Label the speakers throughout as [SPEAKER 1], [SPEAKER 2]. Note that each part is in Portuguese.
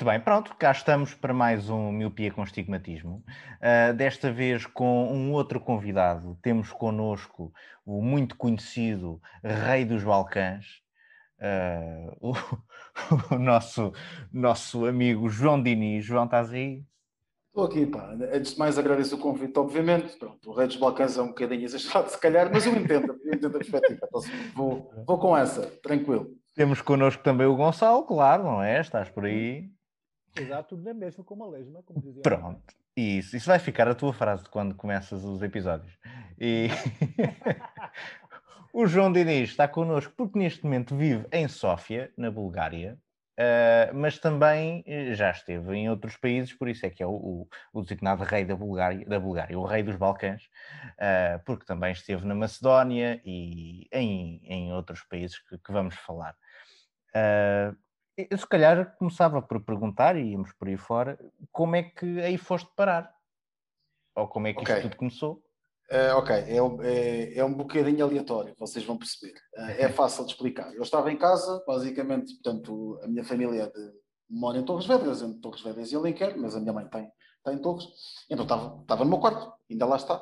[SPEAKER 1] Muito bem, pronto, cá estamos para mais um Miopia com Estigmatismo. Uh, desta vez com um outro convidado. Temos connosco o muito conhecido Rei dos Balcãs, uh, o, o, nosso, nosso amigo João Diniz. João, estás aí?
[SPEAKER 2] Estou aqui, pá. Antes de mais agradeço o convite, obviamente. Pronto, o Rei dos Balcãs é um bocadinho exagerado, se calhar, mas eu entendo, eu entendo a perspectiva. Então, vou, vou com essa, tranquilo.
[SPEAKER 1] Temos connosco também o Gonçalo, claro, não é? Estás por aí.
[SPEAKER 3] Exato, tudo na mesma, como a lesma, como dizia.
[SPEAKER 1] Pronto, isso, isso vai ficar a tua frase de quando começas os episódios. E o João Diniz está connosco porque neste momento vive em Sófia, na Bulgária, uh, mas também eh, já esteve em outros países, por isso é que é o, o, o designado rei da Bulgária, da Bulgária, o rei dos Balcãs, uh, porque também esteve na Macedónia e em, em outros países que, que vamos falar. Uh, eu se calhar começava por perguntar, e íamos por aí fora, como é que aí foste parar? Ou como é que okay. isto tudo começou?
[SPEAKER 2] Uh, ok, é, é, é, um bocadinho aleatório, vocês vão perceber. Uh, é fácil de explicar. Eu estava em casa, basicamente, portanto, a minha família é de, mora em Torres Vedras, entre Torres Vedras e Alenquer, mas a minha mãe tem, tem em Torres. Então estava, estava no meu quarto, ainda lá está.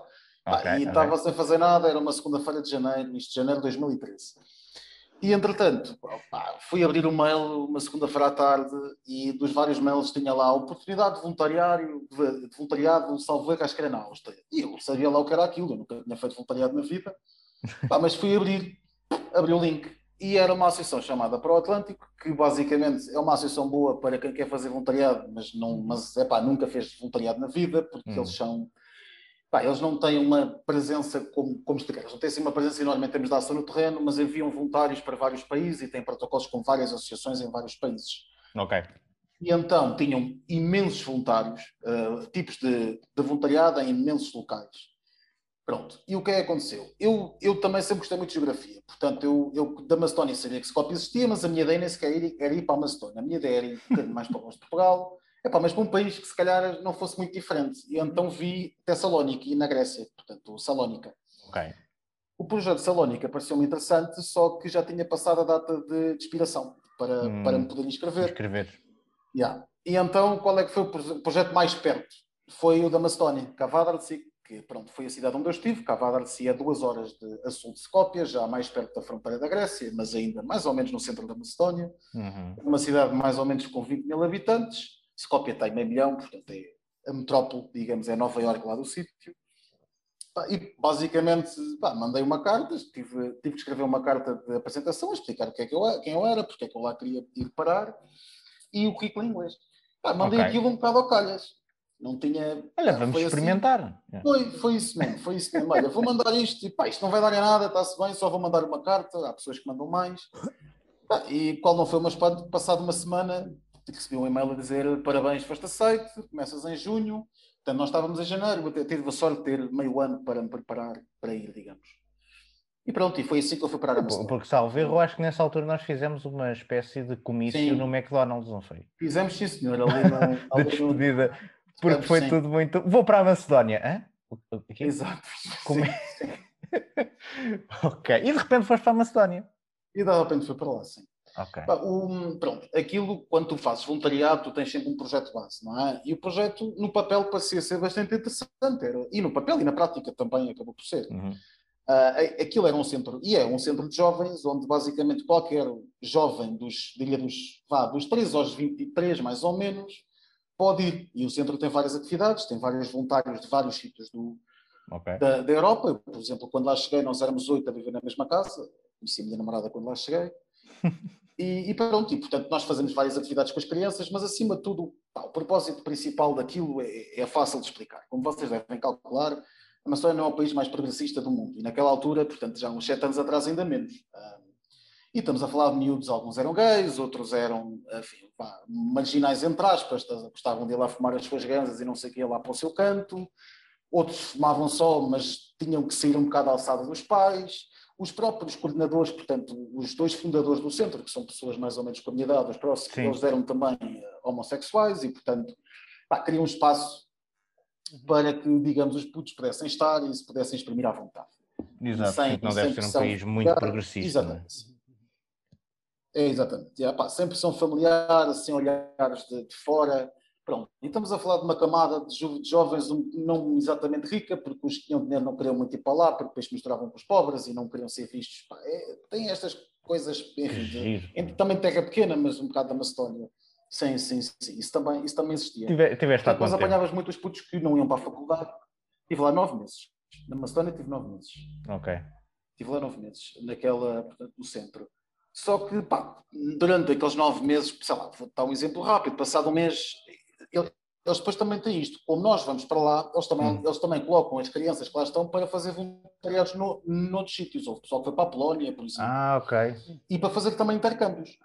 [SPEAKER 2] Okay, ah, e estava okay. sem fazer nada, era uma segunda-feira de janeiro, isto de janeiro de 2013. E entretanto, fui abrir o mail uma segunda-feira à tarde e dos vários mails tinha lá a oportunidade de voluntariado, de, voluntariado, salvo erro, acho que era na Áustria. E eu sabia lá o que era aquilo, eu nunca tinha feito voluntariado na vida. Pá, mas fui abrir, abri o link e era uma associação chamada Pro Atlântico, que basicamente é uma associação boa para quem quer fazer voluntariado, mas, não, mas é pá, nunca fez voluntariado na vida, porque hum. eles são Pá, eles não têm uma presença como, como explicar, eles não têm assim, uma presença enorme em termos de ação no terreno, mas enviam voluntários para vários países e têm protocolos com várias associações em vários países.
[SPEAKER 1] Ok.
[SPEAKER 2] E então tinham imensos voluntários, uh, tipos de, de, voluntariado em imensos locais. Pronto. E o que é que aconteceu? Eu, eu também sempre gostei muito de geografia. Portanto, eu, eu da Macedónia sabia que Scopia existia, mas a minha ideia nem sequer era ir, era ir para a Macedónia. A minha ideia era ir um bocadinho mais para o de Portugal, Epá, mas para um país que se calhar não fosse muito diferente. E então vi Tessalónica e na Grécia, portanto, Salónica. O projeto Salónica pareceu-me interessante, só que já tinha passado a data de, de expiração para, hum, para me poder inscrever.
[SPEAKER 1] Inscrever.
[SPEAKER 2] Yeah. E então, qual é que foi o projeto mais perto? Foi o da Macedónia, Kavadarci, que pronto, foi a cidade onde eu estive. Kavadarci é duas horas de a sul de Skopje, já mais perto da fronteira da Grécia, mas ainda mais ou menos no centro da Macedónia. Uhum. Uma cidade mais ou menos com 20 mil habitantes Skopje tem meio milhão, portanto é a metrópole, digamos, é Nova Iorque lá do sítio. E basicamente pá, mandei uma carta, tive, tive que escrever uma carta de apresentação, explicar que é que eu, quem eu era, porque é que eu lá queria ir parar e o currículo em inglês. Pá, mandei okay. aquilo um bocado ao calhas. Não tinha.
[SPEAKER 1] Olha, vamos assim. experimentar.
[SPEAKER 2] Assim. Foi, foi isso mesmo, foi isso mesmo. Olha, vou mandar isto e pá, isto não vai dar em nada, está-se bem, só vou mandar uma carta, há pessoas que mandam mais. Pá, e qual não foi espanto, passado uma semana, recebi um e-mail a dizer parabéns, foste aceito, começas em junho. Portanto, nós estávamos em janeiro, eu tive a sorte de ter meio ano para me preparar para ir, digamos. E pronto, e foi assim que eu fui parar a Macedónia.
[SPEAKER 1] Porque, salvo erro, acho que nessa altura nós fizemos uma espécie de comício sim. no McDonald's, não foi?
[SPEAKER 2] Fizemos, sim, senhor. Ali na,
[SPEAKER 1] de despedida, porque foi sim. tudo muito... Vou para a Macedónia, hã?
[SPEAKER 2] Aqui? Exato.
[SPEAKER 1] Como é? ok. E de repente foste para a Macedónia?
[SPEAKER 2] E de repente fui para lá, sim.
[SPEAKER 1] Okay.
[SPEAKER 2] O, pronto, aquilo, quando tu fazes voluntariado, tu tens sempre um projeto base, não é? E o projeto, no papel, parecia ser bastante interessante. Era, e no papel e na prática também acabou por ser. Uhum. Uh, aquilo era um centro, e é um centro de jovens, onde basicamente qualquer jovem dos, diria dos, vá, dos 3 aos 23, mais ou menos, pode ir. E o centro tem várias atividades, tem vários voluntários de vários sítios do, okay. da, da Europa. Por exemplo, quando lá cheguei, nós éramos oito a viver na mesma casa. Conheci a minha namorada quando lá cheguei. E, e, pronto, e portanto nós fazemos várias atividades com as crianças, mas acima de tudo, pá, o propósito principal daquilo é, é, fácil de explicar. Como vocês devem calcular, a Macedónia não é o país mais progressista do mundo, e naquela altura, portanto já uns sete anos atrás ainda menos. e estamos a falar de miúdos, alguns eram gays, outros eram, enfim, pá, marginais entre aspas, gostavam de ir lá fumar as suas ganzas e não sei o que, lá para o seu canto. Outros fumavam só, mas tinham que sair um bocado alçada dos pais os próprios coordenadores, portanto, os dois fundadores do centro, que são pessoas mais ou menos com a minha idade, os próximos, Sim. eles eram também eh, homossexuais e, portanto, pá, queriam um espaço uhum. para que, digamos, os putos pudessem estar e se pudessem exprimir à vontade.
[SPEAKER 1] Exato, sem, não deve ser um país muito progressista. É? Exatamente.
[SPEAKER 2] É, exatamente. É, pá, sempre são familiares, sem olhares de, de, fora. Pronto. E estamos a falar de uma camada de, jo de, jovens não exatamente rica, porque os que tinham dinheiro não queriam muito ir para lá, porque depois misturavam com os pobres e não queriam ser vistos. Pá, é, tem estas coisas, enfim, de, também terra pequena, mas um bocado da Macedónia. Sim, sim, sim. Isso também, isso também existia.
[SPEAKER 1] Tive, tiveste
[SPEAKER 2] Depois apanhavas muitos putos que não iam para a faculdade. Estive lá nove meses. Na Macedónia tive nove meses.
[SPEAKER 1] Ok.
[SPEAKER 2] Estive lá nove meses, naquela, portanto, no centro. Só que, pá, durante aqueles nove meses, sei lá, vou dar um exemplo rápido, passado um mês, eles depois também têm isto. Como nós vamos para lá, eles também, hum. eles também colocam as crianças que lá estão para fazer voluntariados no, noutros sítios. Houve pessoal que foi para a Polónia, por exemplo.
[SPEAKER 1] Ah, ok.
[SPEAKER 2] E para fazer também intercâmbios.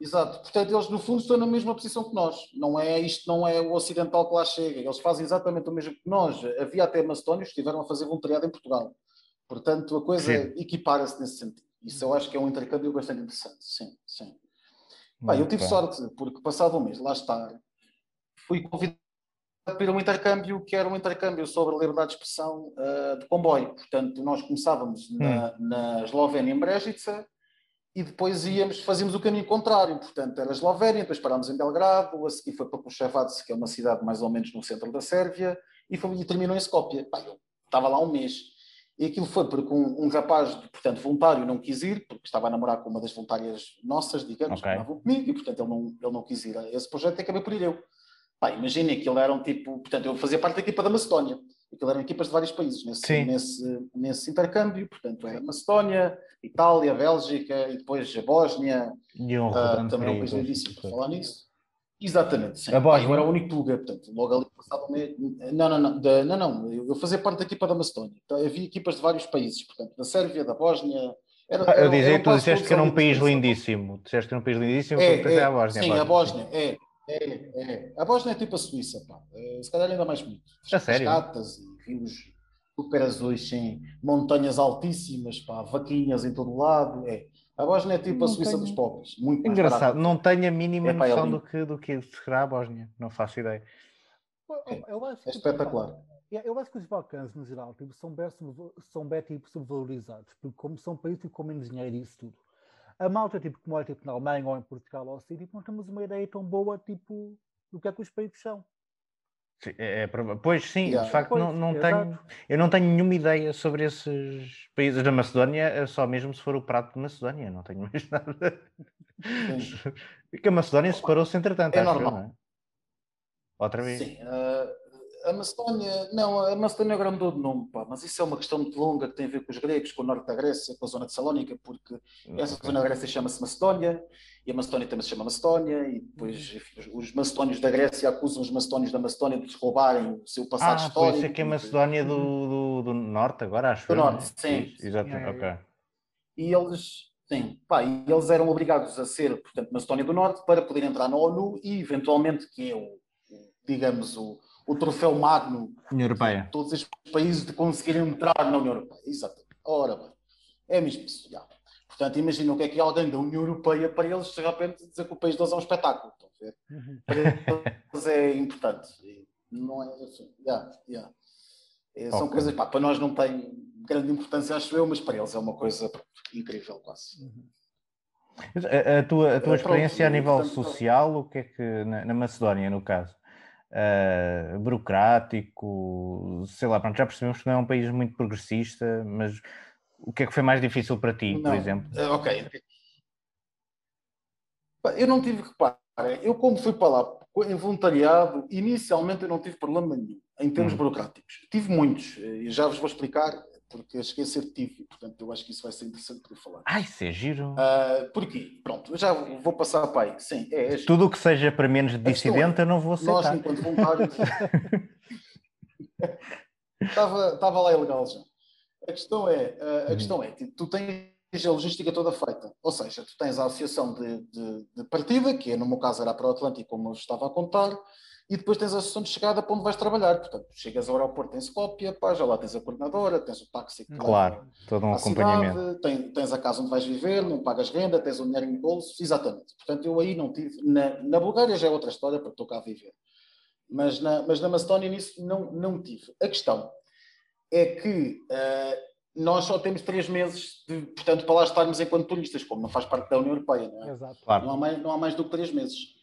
[SPEAKER 2] Exato. Portanto, eles no fundo estão na mesma posição que nós. Não é isto, não é o ocidental que lá chega. Eles fazem exatamente o mesmo que nós. Havia até macedónios que estiveram a fazer voluntariado em Portugal. Portanto, a coisa equipara-se nesse sentido. Isso eu acho que é um intercâmbio bastante interessante. Sim, sim. Bem, eu tive sorte, porque passado um mês, lá está, fui convidado para ir a um intercâmbio que era um intercâmbio sobre a liberdade de expressão uh, de comboio. Portanto, nós começávamos hum. na, na Eslovénia, em Brežice, e depois íamos, fazíamos o caminho contrário, portanto era a Eslovénia, depois parámos em Belgrado, a seguir foi para Kuševac, que é uma cidade mais ou menos no centro da Sérvia, e, foi, e terminou em Skopje. Pá, eu estava lá um mês. E aquilo foi porque um, um, rapaz, portanto, voluntário, não quis ir, porque estava a namorar com uma das voluntárias nossas, digamos, okay. que comigo, e portanto ele não, ele não quis ir a esse projeto e acabei por ir eu. Imaginem que ele era um tipo, portanto, eu fazia parte da equipa da Macedónia, aquilo eram equipas de vários países nesse, nesse, nesse intercâmbio, portanto, era Macedónia, Itália, Bélgica e depois a Bósnia.
[SPEAKER 1] E um
[SPEAKER 2] uh, também é um país lindíssimo para falar nisso. Exatamente, sim. A Bósnia. Eu era o único Tuga, portanto, logo ali passado mês. Não, não, não, não, não, eu fazia parte da equipa da Macedónia. Então, havia equipas de vários países, portanto, da Sérvia, da Bósnia.
[SPEAKER 1] Era, ah, eu dizia tu disseste que era um país lindíssimo. Disseste que era um país lindíssimo,
[SPEAKER 2] é, é, a Bósnia. Sim, a Bósnia, é. É, é. A Bósnia é tipo a Suíça, pá. É, se calhar ainda mais bonito.
[SPEAKER 1] A sério?
[SPEAKER 2] Cascatas e rios super azuis, sim. Montanhas altíssimas, pá. Vaquinhas em todo lado. É. A Bósnia é tipo não a Suíça tenho... dos pobres. Muito
[SPEAKER 1] Engraçado. Não tenho a mínima é, noção do que, do que será a Bósnia. Não faço ideia.
[SPEAKER 2] É, é espetacular.
[SPEAKER 3] Eu acho que os Balcãs, no geral, tipo, são, bem, são bem tipo, subvalorizados, porque como são países com menos dinheiro e isso tudo. A malta, tipo, que mora tipo, na Alemanha ou em Portugal ou assim, tipo, não temos uma ideia tão boa, tipo, do que é que os países são.
[SPEAKER 1] Sim, é, é, pois sim, yeah. de facto pois, não, não tenho, eu não tenho nenhuma ideia sobre esses países da Macedónia, é só mesmo se for o prato de Macedónia, não tenho mais nada. Porque a Macedónia separou-se entretanto,
[SPEAKER 2] é normal. Eu, é?
[SPEAKER 1] Outra vez.
[SPEAKER 2] Sim, uh, a Macedónia, não, a Macedónia agora mudou de nome, pá, mas isso é uma questão muito longa que tem a ver com os gregos, com o norte da Grécia, com a zona de Salónica, porque essa zona da Grécia chama-se Macedónia e a Macedónia também se chama Macedónia, e depois enfim, os macedónios da Grécia acusam os macedónios da Macedónia de roubarem o seu passado ah, histórico.
[SPEAKER 1] Isso é que é a Macedónia do, do, do, norte, agora acho.
[SPEAKER 2] Do norte, sim.
[SPEAKER 1] Exatamente, ok.
[SPEAKER 2] E eles, sim, pá, e eles eram obrigados a ser, portanto, Macedónia do Norte para poder entrar na ONU e, eventualmente, que é o, digamos, o o troféu magno
[SPEAKER 1] União Europeia.
[SPEAKER 2] todos estes países de conseguirem entrar na União Europeia. Exatamente. Ora bem, é mesmo isso. Já. Portanto, imagina o que é que é alguém da União Europeia para eles de repente dizer que o país deles é um espetáculo. Estão a ver? Uhum. Para eles é importante. Não é assim. Yeah, yeah. É, são okay. coisas, pá, para nós não tem grande importância, acho eu, mas para eles é uma coisa incrível, quase.
[SPEAKER 1] Uhum. A, a, tua, a tua experiência Pronto, a nível portanto, social, o que é que, na, na Macedónia, no caso, uh, burocrático, sei lá, pronto, já percebemos que não é um país muito progressista, mas o que é que foi mais difícil para ti, não, por exemplo?
[SPEAKER 2] Uh, ok. Eu não tive, repara, eu como fui para lá em voluntariado, inicialmente eu não tive problema nenhum em termos hum. burocráticos. Tive muitos, e já vos vou explicar porque cheguei a ser tive, portanto eu acho que isso vai ser interessante para falar.
[SPEAKER 1] Ai, isso é giro.
[SPEAKER 2] Uh, porquê? Pronto, eu já vou passar para aí. Sim, é, é
[SPEAKER 1] Tudo o que seja para menos dissidente é, eu não vou aceitar.
[SPEAKER 2] Nós, enquanto voluntários... estava, estava lá ilegal já. A questão é, a, uhum. questão é, tipo, tu tens a logística toda feita. Ou seja, tu tens a associação de, de, de partida, que no meu caso era para o Atlântico, como eu estava a contar, e depois tens a sessão de chegada para onde vais trabalhar. Portanto, chegas ao aeroporto em Skopje, pá, já lá tens a coordenadora, tens o táxi
[SPEAKER 1] Claro, todo um acompanhamento.
[SPEAKER 2] Cidade, tens, tens, a casa onde vais viver, não pagas renda, tens o dinheiro em bolso, exatamente. Portanto, eu aí não tive. Na, na Bulgária já é outra história, para estou cá a viver. Mas na, mas na Macedónia nisso não, não tive. A questão é que uh, nós só temos três meses, de, portanto, para lá estarmos enquanto turistas, como não faz parte da União Europeia, não é? Exato. Claro. Não, há mais, não há mais do que três meses.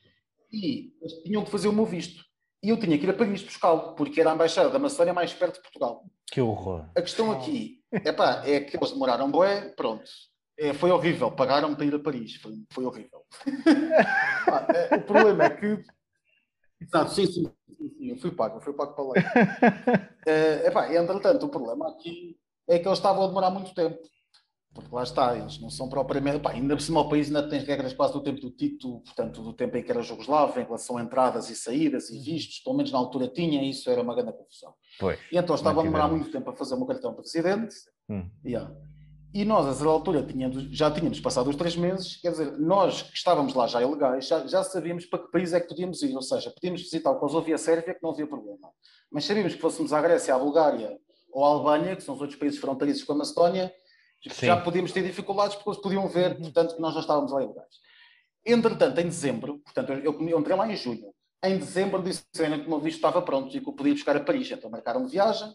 [SPEAKER 2] E eles tinham que fazer o meu visto. E eu tinha que ir a Paris buscá-lo, porque era a embaixada da Macedónia mais perto de Portugal.
[SPEAKER 1] Que horror.
[SPEAKER 2] A questão aqui epá, é que eles demoraram bué, pronto. É, foi horrível, pagaram-me para ir a Paris, foi, foi horrível. ah, é, o problema é que. Exato, sim, sim, sim, sim, eu fui pago, eu fui pago para lá. é, epá, entretanto, o problema aqui é que eles estavam a demorar muito tempo. Porque lá está, eles não são propriamente. Pá, ainda por cima, o país ainda tem regras quase do tempo do Tito, portanto, do tempo em que era Jugoslávia, em relação a entradas e saídas e uhum. vistos, pelo menos na altura tinha, isso era uma grande confusão.
[SPEAKER 1] Pois,
[SPEAKER 2] e então estavam a demorar muito tempo a fazer o meu cartão de residente. Hum. Yeah. E nós, a certa altura, tínhamos, já tínhamos passado os três meses, quer dizer, nós que estávamos lá já ilegais, já, já sabíamos para que país é que podíamos ir, ou seja, podíamos visitar o Kosovo e a Sérvia, que não havia problema. Mas sabíamos que fôssemos à Grécia, à Bulgária ou à Albânia, que são os outros países fronteiriços com a Macedónia, Sim. já podíamos ter dificuldades porque eles podiam ver, uhum. portanto, que nós já estávamos lá ilegais. Entretanto, em dezembro, portanto, eu, eu entrei lá em junho, em dezembro disseram que o meu visto estava pronto e que eu podia buscar a Paris. Então marcaram viagem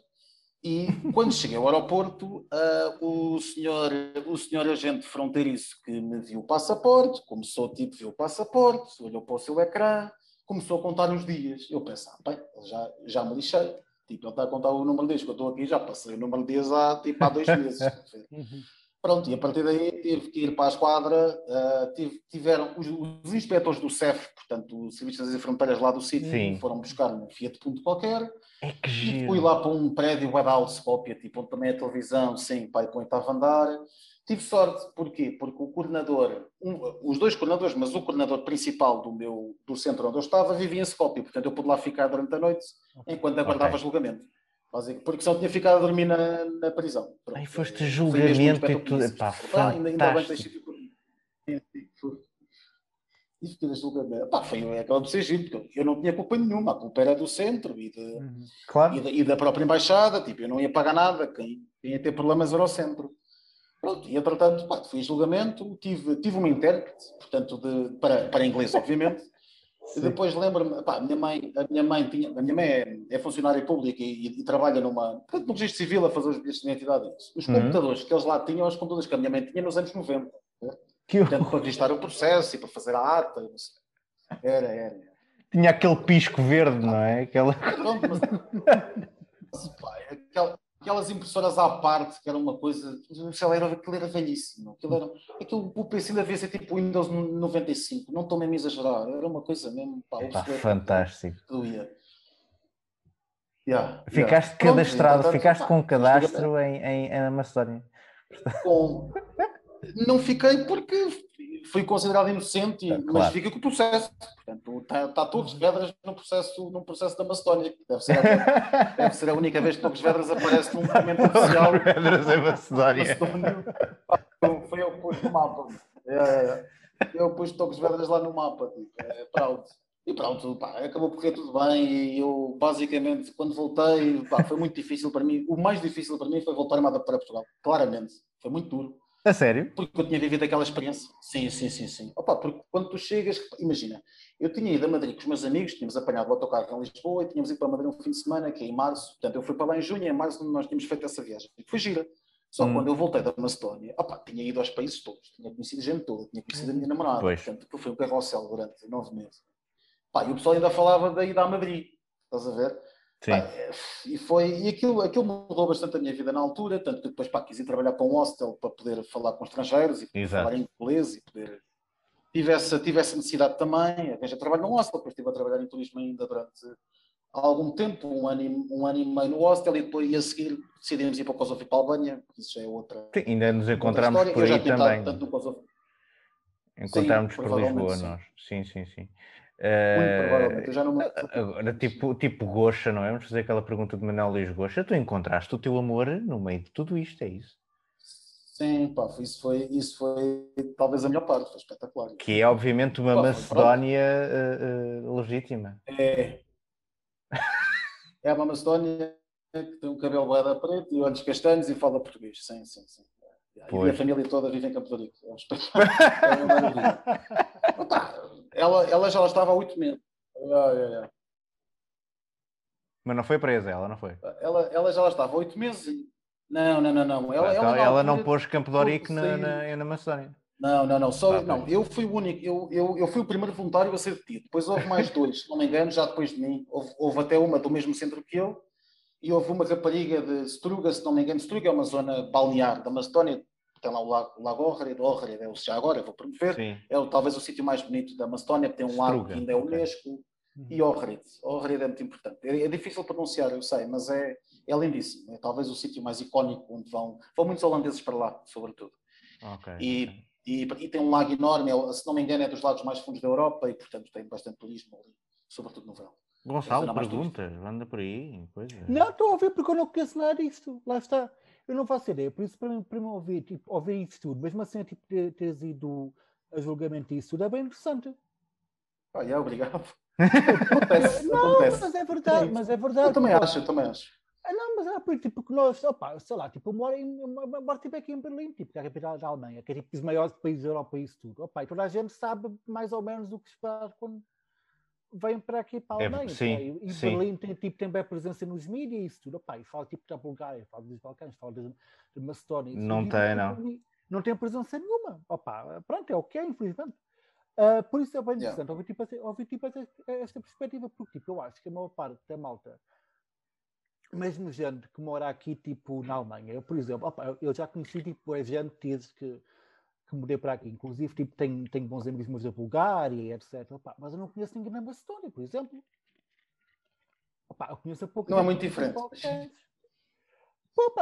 [SPEAKER 2] e quando cheguei ao aeroporto, uh, o, senhor, o senhor agente fronteiriço que me viu o passaporte, começou tipo, viu o passaporte, olhou para o seu ecrã, começou a contar os dias. Eu pensei, ah, bem, já, já me lixei. Tipo, ele está a contar o número de dias que eu estou aqui, já passei o número de dias há, tipo, há dois meses. Uhum. Pronto, e a partir daí tive que ir para a esquadra. Uh, tive, tiveram os, os, inspectores do CEF, portanto, o Serviço das Fronteiras lá do sítio, foram buscar um Fiat Punto qualquer.
[SPEAKER 1] É que e
[SPEAKER 2] fui lá para um prédio web house cópia, tipo, onde também a televisão, sim, pai, põe estava a andar. Tive sorte, porquê? Porque o coordenador, um, os dois coordenadores, mas o coordenador principal do meu do centro onde eu estava vivia em Skopje, portanto eu pude lá ficar durante a noite enquanto aguardava okay. julgamento. Porque só tinha ficado a dormir na, na prisão.
[SPEAKER 1] Pronto. Aí foste julgamento e tudo. Epá, ah, ainda, ainda bem que
[SPEAKER 2] e a julgamento. Pá, foi, acabou de ser giro, eu não tinha culpa nenhuma, a culpa era do centro e, de, uhum. claro. e, da, e, da, própria embaixada, tipo, eu não ia pagar nada, quem, quem ia ter problemas era o centro. Pronto, e entretanto, pá, fui a julgamento, tive, tive uma intérprete, portanto, de, para, para inglês, obviamente, e depois lembro-me, a minha mãe, a minha mãe tinha, a minha mãe é, é funcionária pública e, e, trabalha numa, portanto, no registro civil a fazer os bilhetes de identidade. Os uhum. computadores que eles lá tinham, os computadores que a minha mãe tinha nos anos 90. Né? Que portanto, para registrar o processo e para fazer a ata, não sei. Era, era.
[SPEAKER 1] Tinha aquele pisco verde, não é? Aquela... Pronto,
[SPEAKER 2] mas, pá, aquela, aquelas impressoras à parte, que era uma coisa, sei lá, era, aquilo era velhíssimo. Aquilo era, aquilo, o PC devia ser tipo Windows 95, não estou mesmo a exagerar, era uma coisa mesmo. Pá,
[SPEAKER 1] Epá, fantástico.
[SPEAKER 2] Doía.
[SPEAKER 1] Yeah, ficaste yeah. cadastrado, Pronto, ficaste com cadastro em, em, em Macedónia.
[SPEAKER 2] Com... Não fiquei porque fui considerado inocente, é, claro. mas fica com o processo. Portanto, está, está Torres Vedras no processo, no processo da Macedónia. Deve ser, a, deve ser a única vez que Torres Vedras aparece num documento oficial.
[SPEAKER 1] Vedras em Macedónia.
[SPEAKER 2] Foi eu que pus no mapa. É, é, eu pus Torres Vedras lá no mapa. Tipo, é, pronto. E pronto, pá, acabou por correr tudo bem. E eu, basicamente, quando voltei, pá, foi muito difícil para mim. O mais difícil para mim foi voltar para Portugal. Claramente. Foi muito duro
[SPEAKER 1] a sério?
[SPEAKER 2] Porque eu tinha vivido aquela experiência. Sim, sim, sim, sim. Opa, porque quando tu chegas, imagina, eu tinha ido a Madrid com os meus amigos, tínhamos apanhado o autocarro em Lisboa e tínhamos ido para Madrid um fim de semana, que é em março. Portanto, eu fui para lá em junho e em março nós tínhamos feito essa viagem. Foi gira. Só hum. quando eu voltei da Macedónia, opa, tinha ido aos países todos, tinha conhecido gente toda, tinha conhecido a minha namorada. Pois. Portanto, foi um carrossel durante nove meses. Pá, e o pessoal ainda falava da ida a Madrid. Estás a ver? Pá, e foi e aquilo, aquilo mudou bastante a minha vida na altura, tanto que depois pá, quis ir trabalhar para um hostel para poder falar com estrangeiros e Exato. falar em inglês e poder. Tive essa, tive essa necessidade também, arranjei trabalho num hostel, depois estive a trabalhar em turismo ainda durante algum tempo, um ano, e, um ano e meio no hostel, e depois a seguir decidimos ir para o Kosovo e para a Albânia, isso já é outra.
[SPEAKER 1] Sim, ainda nos encontramos por aí também. Encontramos por Lisboa, sim. nós. Sim, sim, sim.
[SPEAKER 2] Muito provavelmente, eu já não
[SPEAKER 1] Agora, tipo, tipo Goxa, não é? Vamos fazer aquela pergunta de Manuel Luís Goxa. Tu encontraste o teu amor no meio de tudo isto, é isso?
[SPEAKER 2] Sim, pá, isso foi, isso foi talvez a melhor parte, foi espetacular.
[SPEAKER 1] Que é obviamente uma pá, Macedónia uh, uh, legítima.
[SPEAKER 2] É. É uma Macedónia que tem um cabelo boeda preto e olhos castanhos e fala português. Sim, sim, sim. E a família toda vive em Campo de Rico. É um espetáculo. é uma maravilha. Ela, ela já estava há oito meses.
[SPEAKER 1] Mas não foi presa, ela não foi?
[SPEAKER 2] Ela, ela já estava há oito meses. Não, não, não, não.
[SPEAKER 1] Ela, então, ela, ela não pôs Campo de Orique na, na, na Macedónia.
[SPEAKER 2] Não, não, não. Só, ah, não. Eu fui o único, eu, eu, eu fui o primeiro voluntário a ser detido. Depois houve mais dois, se não me engano, já depois de mim. Houve, houve até uma do mesmo centro que eu. E houve uma rapariga de Struga, se não me engano. Struga é uma zona balnear da Macedónia. Tem lá o Lago, o lago Ohrid. Ohrid é o já agora, vou promover. Sim. É talvez o sítio mais bonito da Macedónia. Tem um Struga, lago que ainda é Unesco. Okay. E Ohrid. Ohrid é muito importante. É, é, difícil pronunciar, eu sei, mas é, é lindíssimo. É talvez o sítio mais icónico onde vão, vão muitos holandeses para lá, sobretudo. Okay. E e, e, tem um lago enorme, é, se não me engano, é dos lagos mais fundos da Europa e, portanto, tem bastante turismo ali, sobretudo no verão.
[SPEAKER 1] Gonçalo, perguntas, anda por aí. Coisa.
[SPEAKER 3] Não, estou a ouvir porque eu não conheço nada disto. Lá está. Eu não faço ideia, por isso, para mim, para mim ouvir, tipo, ouvir isso tudo, mesmo assim, tipo, ter, teres ido a julgamento disso tudo, é bem interessante.
[SPEAKER 2] Olha, é, obrigado. acontece,
[SPEAKER 3] não, acontece. mas é verdade, mas é verdade.
[SPEAKER 2] Eu também acho, eu também acho.
[SPEAKER 3] Ah, não, mas é porque, tipo, que nós, opa, sei lá, tipo, eu moro, em, eu moro tipo, aqui em Berlim, tipo, que é a capital da Alemanha, que é tipo dos maiores países da Europa e isso tudo. Opa, e toda a gente sabe mais ou menos o que esperar quando vêm para aqui para a é, Alemanha. É,
[SPEAKER 1] sim,
[SPEAKER 3] e, e
[SPEAKER 1] sim.
[SPEAKER 3] Berlim tem, tipo, tem bem presença nos mídias e isso tudo. Opa, e fala tipo da Bulgária, fala dos Balcãs, fala de, de Macedónia.
[SPEAKER 1] Não tudo, tem, não.
[SPEAKER 3] Não, não tem presença nenhuma. Opa, pronto, é o que é, infelizmente. Uh, por isso é bem interessante yeah. ouvir, tipo, ouvir tipo, esta, esta perspectiva, porque tipo, eu acho que a maior parte da malta mesmo gente que mora aqui, tipo, na Alemanha. Eu, por exemplo, opa, eu já conheci, tipo, é gente que, que, mudei para aqui. Inclusive, tipo, tenho, tenho bons amigos meus da Bulgária, etc. Mas eu não conheço ninguém na Macedónia, por exemplo. Eu conheço a pouco.
[SPEAKER 2] Não é muito diferente.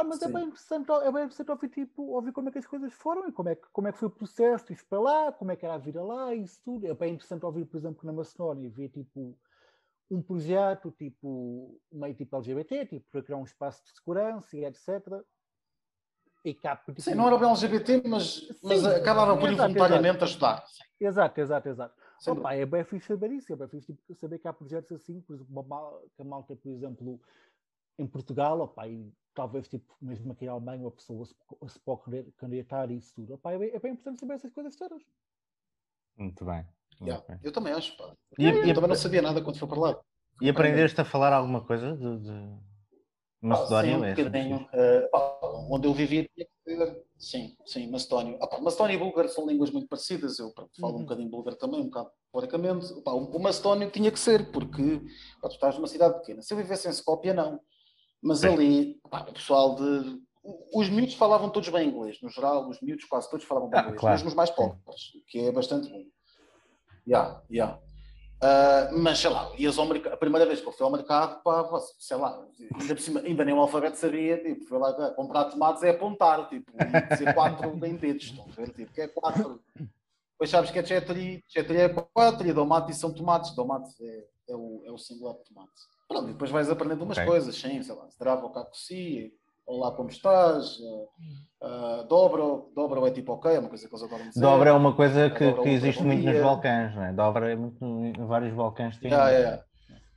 [SPEAKER 3] Mas é bem, interessante, é bem interessante ouvir, tipo, ouvir como é que as coisas foram e como é que, como é que foi o processo de ir para lá, como é que era a vida lá e isso tudo. É bem interessante ouvir, por exemplo, na Macedónia, ver, tipo, um projeto tipo meio tipo LGBT, tipo para criar um espaço de segurança e etc.
[SPEAKER 2] E cá, Sim, não era bem LGBT, mas, Sim, mas acabaram por voluntariamente ajudar.
[SPEAKER 3] Exato, exato, exato. Opa, é bem fixe saber isso, é bem fixe tipo, saber que há projetos assim, por exemplo, que a malta, por exemplo, em Portugal, opa, e talvez tipo, mesmo aqui na Alemanha, uma pessoa se, se pode candidatar e isso tudo. Opa, é, bem, é bem importante saber essas coisas todas.
[SPEAKER 1] Muito bem.
[SPEAKER 2] Yeah. Eu também acho, pá. E, eu, e, também não sabia nada quando foi para lá.
[SPEAKER 1] E aprendeste a falar alguma coisa de, de Macedónia? Ah, sim, um
[SPEAKER 2] bocadinho. Uh, onde eu vivia tinha que ser, sim, sim, Macedónio. Ah, Macedónio e búlgaro são línguas muito parecidas, eu falo uhum. um bocadinho búlgaro também, um bocado porcamente. o, o Macedónio tinha que ser, porque pá, tu estás numa cidade pequena. Se eu vivesse em Skopje, não. Mas sim. ali, pá, o pessoal de... Os miúdos falavam todos bem inglês, no geral, os miúdos quase todos falavam bem ah, inglês, claro. mesmo os mais pobres, que é bastante bom. Yeah, yeah. Uh, mas sei lá, ias ao mercado, a primeira vez que eu fui ao mercado, pá, sei lá, ainda, cima, ainda nem o alfabeto sabia, tipo, fui lá comprar tomates é apontar, tipo, e dizer quatro em dedos, estão a ver, tipo, que é quatro. Depois sabes que é chetri, chetri é quatro, e tomate são tomates, tomate é, é, o, é o singular de tomate. Pronto, depois vais aprendendo umas okay. coisas, sim, sei lá, strava o cacoci, Olá, como estás? Uh, dobro, dobro é tipo ok, é uma coisa que eles adoram dizer.
[SPEAKER 1] Dobra é uma coisa que, que existe muito nos Balcãs, não é? Dobra é muito em vários Balcãs.
[SPEAKER 2] Tem... Yeah, yeah.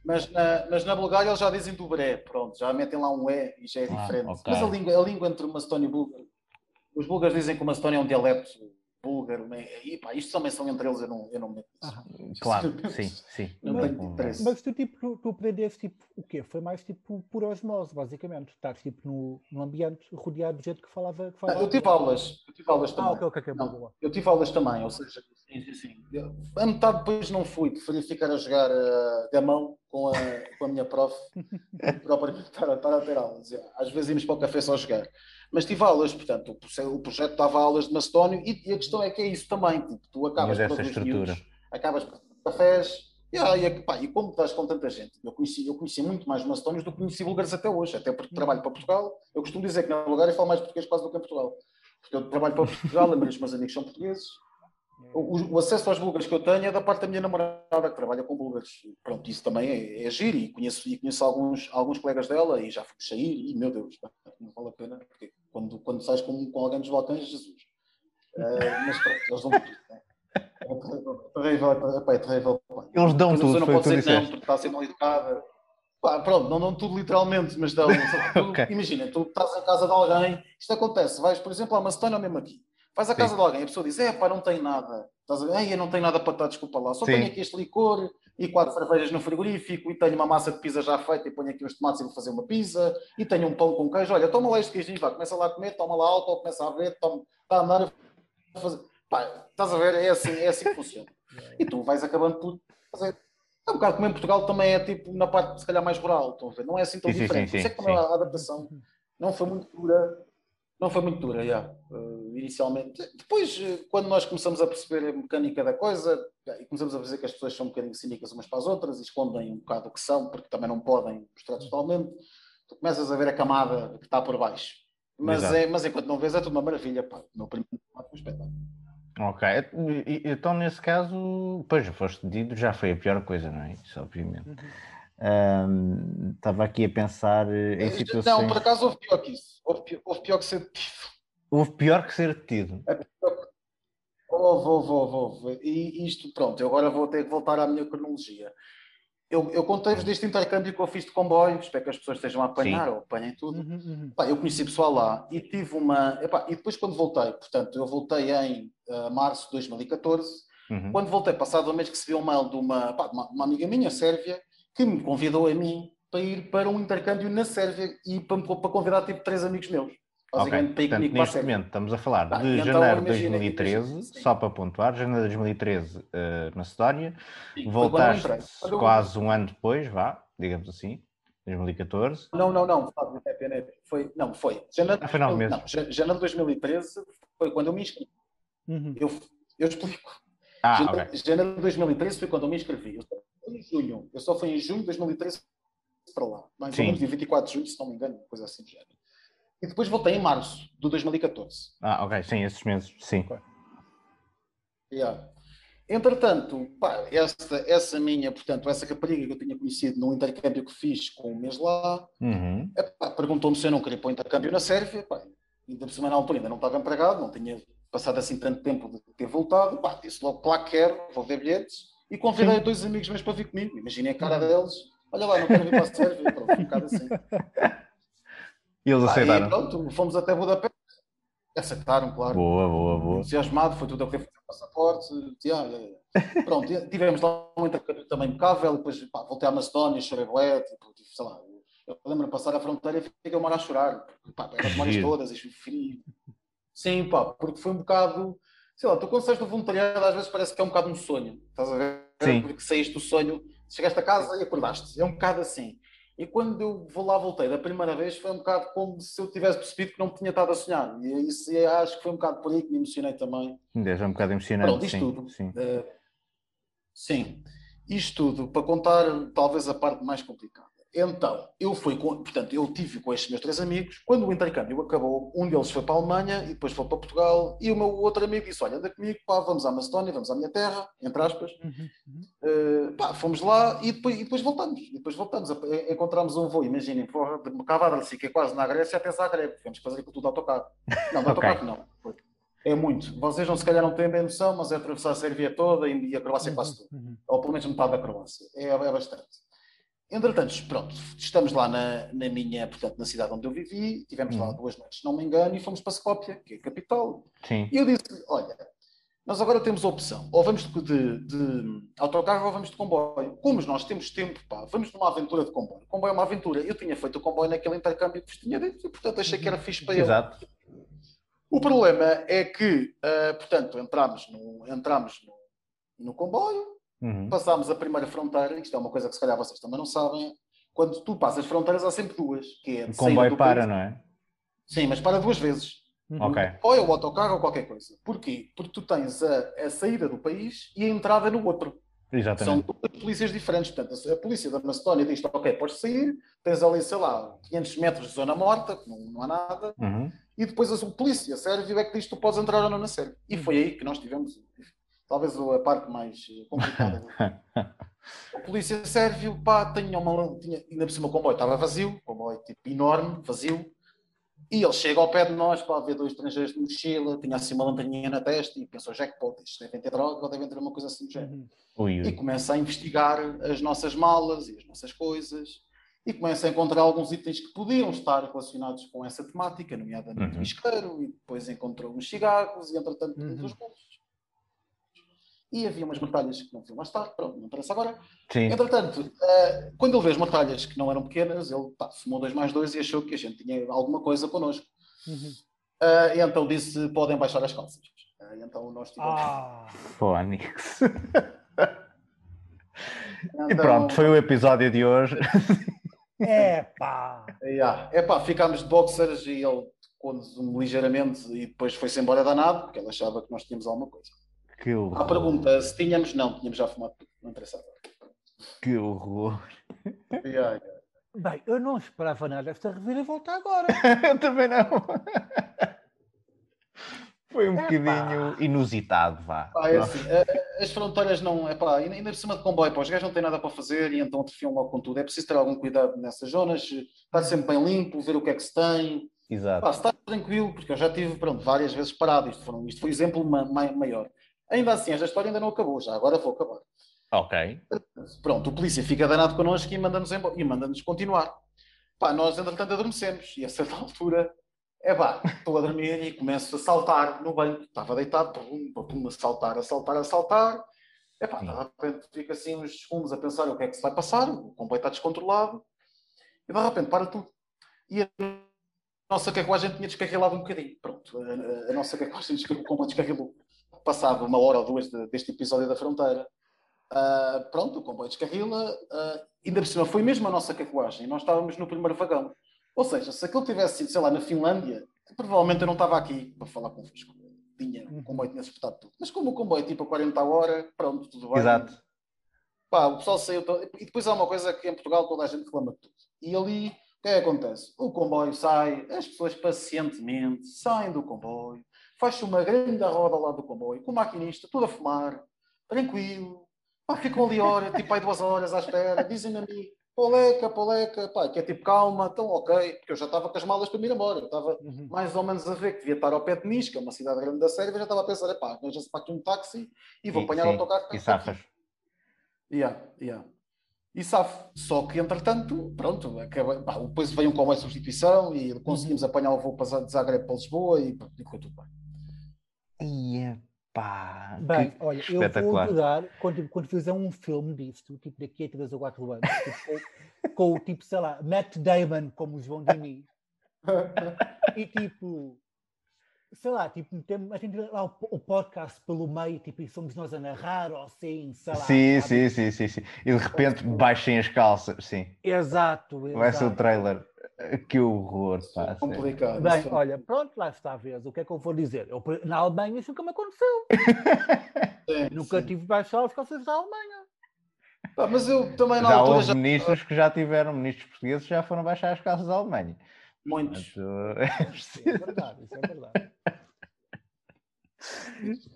[SPEAKER 2] Mas, na, mas na Bulgária eles já dizem dobré, pronto, já metem lá um E e já é ah, diferente. Okay. Mas a língua, a língua entre o macedónio e o búlgaro, os búlgaros dizem que o macedónio é um dialeto búlgaro, e pá, isto também são entre eles, eu não, eu não meto
[SPEAKER 1] ah, Claro, sim, sim.
[SPEAKER 3] Não mas, tenho interesse. Mas tu, tipo, tu, tu aprendeste, tipo, o quê? Foi mais, tipo, por osmose, basicamente. Estás, tipo, no, no ambiente rodeado de gente que falava... Que falava
[SPEAKER 2] eu tive aulas, eu tive aulas também. Ah,
[SPEAKER 3] ok, ok, não, boa.
[SPEAKER 2] Eu tive aulas também, ou seja, sim, sim, sim. a metade depois não fui, preferi ficar a jogar uh, gamão com a, com a minha prof, propriamente estar, estar a ter aulas. Às vezes íamos para o café só jogar mas tive aulas, portanto, o projeto dava aulas de macedónio e, e a questão é que é isso também, tipo, tu acabas
[SPEAKER 1] por estrutura. Miúdos,
[SPEAKER 2] acabas por cafés, e, e, pá, e como estás com tanta gente, eu conheci, eu conheci muito mais macedónios do que conheci búlgaros até hoje, até porque trabalho para Portugal, eu costumo dizer que na Bulgária falo mais português quase do que em Portugal, porque eu trabalho para Portugal, a os meus amigos são portugueses, o, o, acesso aos búlgaros que eu tenho é da parte da minha namorada que trabalha com búlgaros. Pronto, isso também é, é giro e conheço, e conheço alguns, alguns colegas dela e já fui sair e, meu Deus, não vale a pena, porque quando, quando sais com, com alguém dos Balcãs, Jesus. Uh, mas pronto, eles dão tudo. Né? Terrível, é terrível.
[SPEAKER 1] Eles dão tudo.
[SPEAKER 2] não pode dizer não, porque está a ser mal educada. Pá, pronto, não dão tudo literalmente, mas dão. okay. Imagina, tu estás em casa de alguém, isto acontece, vais, por exemplo, à Macedónia ou mesmo aqui Vais à casa Sim. de alguém, a pessoa diz: É pá, não tem nada. Estás a ver? não tenho nada para estar, desculpa lá. Só Sim. tenho aqui este licor, e quatro cervejas no frigorífico, e tenho uma massa de pizza já feita e ponho aqui os tomates e vou fazer uma pizza, e tenho um pão com queijo, olha, toma lá este queijinho, vá, começa lá a comer, toma lá alto, começa a ver, toma, está a andar a fazer. Pá, estás a ver? É assim, é assim que funciona. E tu vais acabando por fazer. É um bocado como em Portugal também é tipo na parte se calhar mais rural, estão a ver? Não é assim tão sim, diferente. Sim, sim, Por isso é que a adaptação não foi muito dura não foi muito dura, já, uh, inicialmente. Depois, uh, quando nós começamos a perceber a mecânica da coisa, e começamos a dizer que as pessoas são um bocadinho cínicas umas para as outras e escondem um bocado o que são, porque também não podem mostrar totalmente, tu começas a ver a camada que está por baixo. Mas, é, mas enquanto não vês, é tudo uma maravilha. Pá. No primeiro espetáculo.
[SPEAKER 1] Ok, então nesse caso, pois, foste dito, já foi a pior coisa, não é? Isso, obviamente. Uhum. Um, estava aqui a pensar eh, em situações.
[SPEAKER 2] Não, por acaso houve pior que isso. Houve pior, houve pior que ser detido.
[SPEAKER 1] Houve pior que ser detido. É
[SPEAKER 2] houve, houve, houve, houve. E isto, pronto, eu agora vou ter que voltar à minha cronologia. Eu, eu contei-vos deste intercâmbio que eu fiz de comboio, espero que as pessoas estejam a apanhar Sim. ou apanhem tudo. Uhum, uhum. Eu conheci pessoal lá e tive uma. Epá, e depois, quando voltei, portanto, eu voltei em uh, março de 2014. Uhum. Quando voltei, passado um mês, viu um mail de uma, uma, uma amiga minha, Sérvia, que me convidou a mim para ir para um intercâmbio na Sérvia e para, para convidar tipo três amigos meus.
[SPEAKER 1] Ok, portanto, neste momento estamos a falar ah, de então, janeiro de 2013, só para pontuar, janeiro de 2013 uh, Macedónia, sim, voltaste quase um ano depois, vá, digamos assim, 2014.
[SPEAKER 2] Não, não, não, foi, não, foi. Janeiro, ah, final não, janeiro de 2013 foi quando eu me inscrevi. Uhum. Eu, eu explico. Ah, janeiro, okay. janeiro de 2013 foi quando eu me inscrevi. Eu em junho. Eu só fui em junho de 2013 para lá. Mais ou menos dia 24 de junho, se não me engano, coisa assim de género. E depois voltei em março de 2014.
[SPEAKER 1] Ah, ok, sim, esses meses, sim. Okay.
[SPEAKER 2] Yeah. Entretanto, pá, essa, essa minha, portanto, essa rapariga que eu tinha conhecido no intercâmbio que fiz com um mês lá, uhum. perguntou-me se eu não queria pôr intercâmbio na Sérvia, pá, ainda por cima na altura ainda não estava empregado, não tinha passado assim tanto tempo de ter voltado, pá, disse logo, claro que quero, vou ver bilhetes, e convidei Sim. dois amigos meus para vir comigo. Imaginei a cara deles. Olha lá, não quero vir para a Sérvia. Pronto, um bocado assim.
[SPEAKER 1] E eles aceitaram?
[SPEAKER 2] Aí, pronto, fomos até Budapeste. Aceitaram, claro.
[SPEAKER 1] Boa, boa, boa.
[SPEAKER 2] Entusiasmado, foi tudo a fazer passaporte. pronto, tivemos lá um intercâmbio também impecável. Depois pá, voltei à Macedónia, chorei bué, tipo, sei lá. Eu lembro de passar a fronteira e fiquei uma hora a chorar. Pá, as memórias todas, e frio. Sim, pá, porque foi um bocado sei lá, tu quando sais do voluntariado às vezes parece que é um bocado um sonho, estás a ver? Sim. Porque saíste do sonho, chegaste a casa e acordaste, é um bocado assim. E quando eu vou lá, voltei da primeira vez, foi um bocado como se eu tivesse percebido que não tinha estado a sonhar. E isso acho que foi um bocado por aí que me emocionei também.
[SPEAKER 1] Desde um bocado emocionante.
[SPEAKER 2] Pronto, isto sim, tudo. Sim. Uh, sim. Isto tudo para contar talvez a parte mais complicada. Então, eu fui com, portanto, eu tive com estes meus três amigos. Quando o intercâmbio acabou, um deles foi para a Alemanha e depois foi para Portugal. E o meu outro amigo disse: Olha, anda comigo, pá, vamos à Macedónia, vamos à minha terra, entre aspas. Uhum. Uh, pá, fomos lá e depois, e depois voltamos. E depois voltamos. Encontramos um voo, imaginem, de Cavadrci, que é quase na Grécia, até Zagreb. Tivemos que fazer aquilo tudo autocarro. Não, de autocarro okay. não. É muito. Vocês não se calhar não têm bem noção, mas é atravessar a Sérvia toda e a Croácia uhum, quase tudo. Uhum. Ou pelo menos metade da Croácia. É, é bastante. Entretanto, pronto, estamos lá na, na, minha, portanto, na cidade onde eu vivi, tivemos lá uhum. duas noites, se não me engano, e fomos para Skopje, que é a capital. Sim. E eu disse, olha, nós agora temos a opção, ou vamos de, de, autocarro ou vamos de comboio. Como nós temos tempo, pá, vamos numa aventura de comboio. O comboio é uma aventura. Eu tinha feito o comboio naquele intercâmbio que vos tinha dito, e portanto achei que era fixe para
[SPEAKER 1] Exato.
[SPEAKER 2] ele. O problema é que, uh, portanto, entramos no, entramos no, no comboio, Uhum. Passámos a primeira fronteira, isto é uma coisa que se calhar vocês também não sabem. Quando tu passas fronteiras, há sempre duas. Que é
[SPEAKER 1] o comboio para, país. não é?
[SPEAKER 2] Sim, mas para duas vezes.
[SPEAKER 1] Uhum.
[SPEAKER 2] Ou é o autocarro ou qualquer coisa. Porquê? Porque tu tens a, a saída do país e a entrada no outro.
[SPEAKER 1] Exatamente.
[SPEAKER 2] São duas polícias diferentes. Portanto, a polícia da Macedónia diz: Ok, podes sair, tens ali, sei lá, 500 metros de zona morta, que não, não há nada, uhum. e depois a polícia sérvia é que diz: Tu podes entrar ou não na Sérvia. E foi aí que nós tivemos talvez a parte mais eh, complicada. a polícia sérvio, pá, tinha uma. Tinha, ainda por cima o comboio estava vazio, o comboio tipo enorme, vazio. E ele chega ao pé de nós para ver dois estrangeiros de mochila, tinha assim uma lanterninha na testa e pensou: jackpot, isto devem ter droga ou devem ter uma coisa assim do género. Ui, ui. E começa a investigar as nossas malas e as nossas coisas e começa a encontrar alguns itens que podiam estar relacionados com essa temática, nomeadamente uhum. o isqueiro, e depois encontrou uns cigarros e entretanto uhum. os bolsos. E havia umas batalhas que não viam mais tarde, pronto, não interessa agora. Sim. Entretanto, uh, quando ele vê as batalhas que não eram pequenas, ele pá, fumou dois mais dois e achou que a gente tinha alguma coisa connosco. Uhum. Uh, e então disse: podem baixar as calças. Uh, então nós tivemos. Ah,
[SPEAKER 1] Fónix. Então... E pronto, foi o episódio de hoje.
[SPEAKER 3] Epá!
[SPEAKER 2] Yeah. Epá, ficámos de boxers e ele conduziu-me ligeiramente e depois foi-se embora danado, porque ele achava que nós tínhamos alguma coisa.
[SPEAKER 1] Que horror.
[SPEAKER 2] A pergunta, se tínhamos, não, tínhamos já fumado tudo, não interessava.
[SPEAKER 1] Que horror.
[SPEAKER 2] Yeah, yeah.
[SPEAKER 3] Bem, eu não esperava nada desta reviravolta agora.
[SPEAKER 1] eu também não. Foi um é, bocadinho pá. inusitado, vá.
[SPEAKER 2] Pá, é assim, as fronteiras não. É pá, ainda por cima de comboio, pá, os gajos não têm nada para fazer e então atrofiam logo com tudo. É preciso ter algum cuidado nessas zonas, estar sempre bem limpo, ver o que é que se tem.
[SPEAKER 1] Exato.
[SPEAKER 2] Pá, estar tranquilo, porque eu já tive, pronto, várias vezes parado. Isto, foram, isto foi exemplo ma maior. Ainda assim, esta história ainda não acabou, já agora vou acabar.
[SPEAKER 1] Ok.
[SPEAKER 2] Pronto, o polícia fica danado connosco e manda-nos e manda-nos continuar. Pá, nós, entretanto, adormecemos e a certa altura é pá, estou a dormir e começo a saltar no banco. Estava deitado, pum, pum, a saltar, a saltar, a saltar. É pá, de repente fico assim uns segundos a pensar o que é que se vai passar, o comboio está descontrolado. E de repente para tudo. E a nossa carruagem tinha descarrilado um bocadinho. Pronto, a, a nossa carruagem, o comboio descarrilou. Passava uma hora ou duas de, deste episódio da fronteira. Uh, pronto, o comboio descarrila. Uh, ainda por cima foi mesmo a nossa carruagem. Nós estávamos no primeiro vagão. Ou seja, se aquilo tivesse sido, sei lá, na Finlândia, provavelmente eu não estava aqui para falar convosco. Tinha, o comboio tinha espetado tudo. Mas como o comboio é tipo a 40 horas, pronto, tudo bem.
[SPEAKER 1] Exato.
[SPEAKER 2] Pá, o pessoal saiu todo... E depois há uma coisa que em Portugal toda a gente reclama de tudo. E ali, o que é que acontece? O comboio sai, as pessoas pacientemente saem do comboio, faz uma grande roda lá do comboio, com o maquinista, tudo a fumar, tranquilo. Pá, ficam ali horas, tipo aí duas horas à espera, dizem-me a mim, Poleca, Poleca, pá, que é tipo calma, então ok, porque eu já estava com as malas para me ir embora, eu estava uhum. mais ou menos a ver que devia estar ao pé de Nis, que é uma cidade grande da Sérvia, já estava a pensar, pá, já se para aqui um táxi e vou apanhar o autocarro.
[SPEAKER 1] E safas.
[SPEAKER 2] Yeah, yeah. E safo. Só que, entretanto, pronto, acaba, pá, depois veio um comboio de substituição e conseguimos uhum. apanhar o voo para Zagreb para Lisboa e pronto, ficou tudo bem.
[SPEAKER 1] Yeah. Pá,
[SPEAKER 3] Bem, olha, eu vou ajudar quando, quando fizer um filme disto, tipo daqui a 3 ou 4 anos, tipo, com, o tipo, sei lá, Matt Damon como João Diniz. e tipo, sei lá, tipo, tem, a gente lá o, o, podcast pelo meio, tipo, e somos nós a narrar, ou assim, sei lá.
[SPEAKER 1] Sim, sim, sim, sim, sim. E de repente baixem as calças, sim.
[SPEAKER 3] Exato, exato.
[SPEAKER 1] Vai ser o trailer. Que horror, pá.
[SPEAKER 2] Complicado.
[SPEAKER 3] Bem, olha, pronto, lá está a vez. O que é que eu vou dizer? Eu, na Alemanha isso nunca me aconteceu. Sim, nunca sim. tive baixar os calças da Alemanha.
[SPEAKER 2] Ah, mas eu também na
[SPEAKER 1] já
[SPEAKER 2] altura.
[SPEAKER 1] Houve já... ministros que já tiveram, ministros portugueses já foram baixar as calças da Alemanha.
[SPEAKER 2] Muitos.
[SPEAKER 3] Isso é verdade, isso é verdade.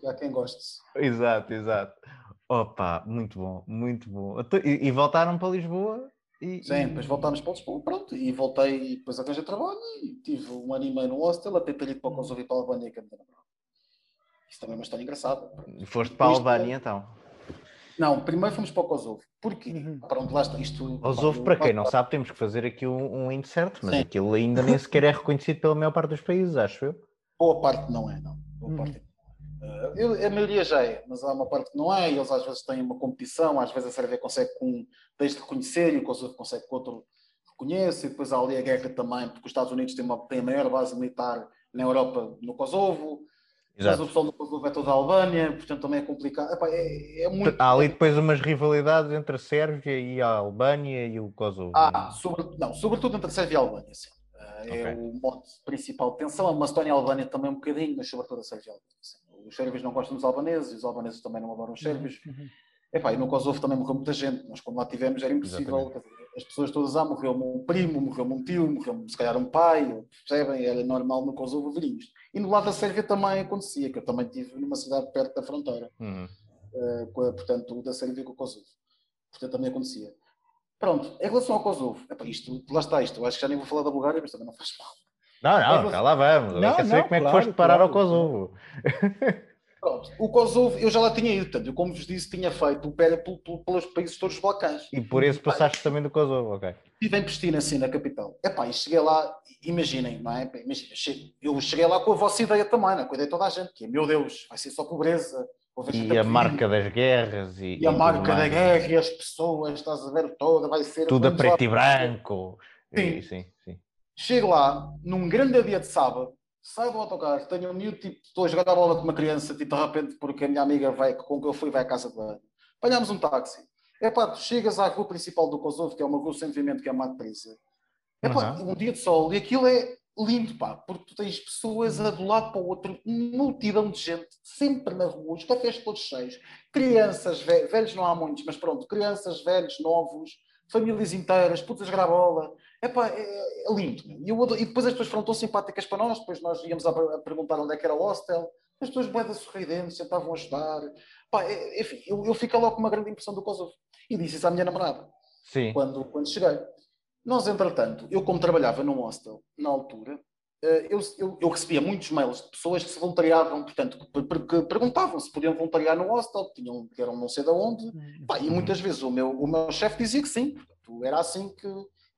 [SPEAKER 2] Há quem goste.
[SPEAKER 1] Exato, exato. Opa, muito bom, muito bom. E, e voltaram para Lisboa
[SPEAKER 2] e, Sim, e... depois voltámos para Lisboa, pronto, e voltei, depois arranjei trabalho e tive um ano e meio no hostel até ter ido para o Kosovo e para a Albânia, que é Isso também é uma história engraçada.
[SPEAKER 1] E foste para a Albânia então?
[SPEAKER 2] Não, primeiro fomos para o Kosovo. Porquê? Uhum. Pronto, lá está. Isto,
[SPEAKER 1] Kosovo, para quem não sabe, temos que fazer aqui um, um insert, mas Sim. aquilo ainda nem sequer é reconhecido pela maior parte dos países, acho eu.
[SPEAKER 2] Boa parte não é, não. Boa uhum. parte Uh, eu, a maioria já é, mas há uma parte que não é, e eles às vezes têm uma competição, às vezes a Sérvia consegue com desde reconhecer e o Kosovo consegue que outro reconheça, e depois há ali a guerra também, porque os Estados Unidos têm, uma, têm a maior base militar na Europa, no Kosovo, Exato. mas o pessoal do Kosovo é toda a Albânia, portanto também é complicado. Epá, é, é muito...
[SPEAKER 1] Há ali depois umas rivalidades entre a Sérvia e a Albânia e o Kosovo.
[SPEAKER 2] Ah, sobre, não, sobretudo entre a Sérvia e a Albânia, sim. Okay. É o modo principal de tensão. A Macedónia e a Albânia também um bocadinho, mas sobretudo a Sérvia e a Albânia. Sim os sérvios não gostam dos albaneses, e os albaneses também não adoram os uhum, sérvios. Uhum. Epá, e no Kosovo também morreu muita gente. Nós, quando lá tivemos, era impossível. As pessoas todas, ah, morreu-me um primo, morreu-me um tio, morreu-me se calhar um pai, percebem? Era normal no Kosovo ver isto. E no lado da Sérvia também acontecia, que eu também estive numa cidade perto da fronteira. Uhum. Uh, portanto, da Sérvia com o Kosovo. Portanto, também acontecia. Pronto, em relação ao Kosovo, epá, isto, lá está isto. Eu acho que já nem vou falar da Bulgária, mas também não faz mal.
[SPEAKER 1] Não, não, já lá vamos. Eu não, quero saber como é que foste parar claro, ao Kosovo.
[SPEAKER 2] Pronto, o Kosovo, eu já lá tinha ido, portanto, eu, como vos disse, tinha feito o périplo pelos países todos os Balcãs.
[SPEAKER 1] E por isso passaste também do Kosovo, ok.
[SPEAKER 2] Estive em Pristina, assim, na capital. Epá, e cheguei lá, imaginem, não é? Imagina, eu cheguei lá com a vossa ideia também, não é? Cuidei toda a gente, que é, meu Deus, vai ser só pobreza,
[SPEAKER 1] E a marca das guerras. E,
[SPEAKER 2] e a marca da guerra e as pessoas, estás a ver toda, vai ser.
[SPEAKER 1] Tudo a preto lá. e branco.
[SPEAKER 2] Sim. E, sim, sim. Chego lá, num grande dia de sábado, saio do autocarro, tenho um miúdo, tipo, estou a jogar a bola com uma criança, tipo, de repente, porque a minha amiga vai, com que eu fui vai à casa de banho. Apanhámos um táxi. É pá, tu chegas à rua principal do Kosovo, que é uma rua sem movimento, que é a Mate Presa. É pá, uhum. um dia de sol, e aquilo é lindo, pá, porque tu tens pessoas a do lado para o outro, multidão de gente, sempre na rua, os cafés todos cheios, crianças, velhos não há muitos, mas pronto, crianças, velhos, novos, famílias inteiras, putas grabola, é pá, é, é lindo. E, eu, e, depois as pessoas foram tão simpáticas para nós, depois nós íamos a, a perguntar onde é que era o hostel, as pessoas boedas sorridentes, sentavam a ajudar, pá, é, enfim, eu, eu fico logo com uma grande impressão do Kosovo. E disse isso à minha namorada,
[SPEAKER 1] Sim.
[SPEAKER 2] Quando, quando cheguei. Nós, entretanto, eu como trabalhava num hostel, na altura, eh, eu, eu, eu, recebia muitos mails de pessoas que se voluntariavam, portanto, que, perguntavam se podiam voluntariar no hostel, que, tinham, que eram não sei de onde, uhum. Pá, e muitas vezes o meu, o meu chefe dizia que sim, portanto, era assim que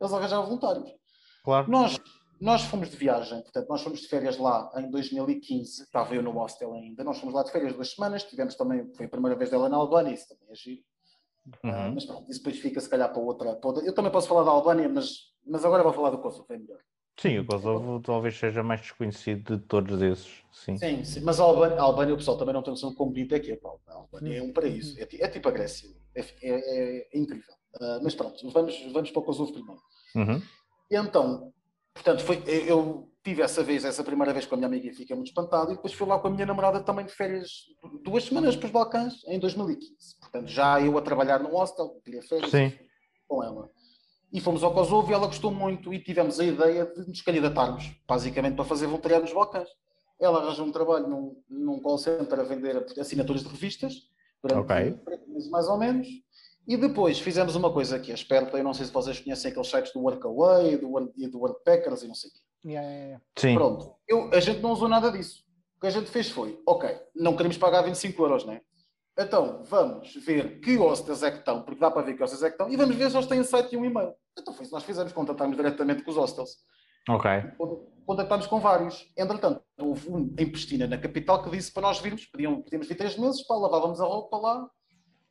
[SPEAKER 2] eles arranjavam voluntários.
[SPEAKER 1] Claro.
[SPEAKER 2] Nós, nós fomos de viagem, portanto, nós fomos de férias lá em 2015, estava eu no hostel ainda, nós fomos lá de férias duas semanas, tivemos também, foi a primeira vez dela na Albânia, isso também é giro. Uhum. Uh, mas pronto, isso depois fica se calhar para outra, para outra. Eu também posso falar da Albânia, mas, mas agora vou falar do Kosovo, é melhor.
[SPEAKER 1] Sim, o Kosovo talvez seja mais desconhecido de todos esses. Sim,
[SPEAKER 2] sim, sim. mas a Albânia, a Albânia, o pessoal também não tem noção de como bonito é que é. A Albânia é um paraíso, é, é tipo a Grécia, é, é, é incrível. Uh, mas pronto, vamos, vamos para o Kosovo primeiro.
[SPEAKER 1] Uhum.
[SPEAKER 2] Então, portanto, foi, eu tive essa vez, essa primeira vez com a minha amiga e fiquei muito espantado, e depois fui lá com a minha namorada também de férias, duas semanas para os Balcãs, em 2015. Portanto, já eu a trabalhar no hostel, queria férias
[SPEAKER 1] Sim.
[SPEAKER 2] com ela. E fomos ao Kosovo e ela gostou muito e tivemos a ideia de nos candidatarmos, basicamente para fazer voluntariado nos Balcãs. Ela arranjou um trabalho num, num call center a vender assinaturas de revistas, durante okay. meses mais ou menos, e depois fizemos uma coisa que é esperta, eu não sei se vocês conhecem aqueles sites do Workaway do, e do Workpackers e não sei o quê.
[SPEAKER 3] Yeah, yeah,
[SPEAKER 1] Sim.
[SPEAKER 2] Pronto, eu, a gente não usou nada disso. O que a gente fez foi, ok, não queremos pagar 25 euros, né? Então vamos ver que hostels é que estão, porque dá para ver que hostels é que estão, e vamos ver se eles têm site e um e-mail. Então foi isso nós fizemos, contatámos diretamente com os hostels.
[SPEAKER 1] Ok.
[SPEAKER 2] Contactámos com vários. Entretanto, houve um em Pristina, na capital, que disse para nós virmos, pediam, podíamos vir três meses, pá, lavávamos a roupa lá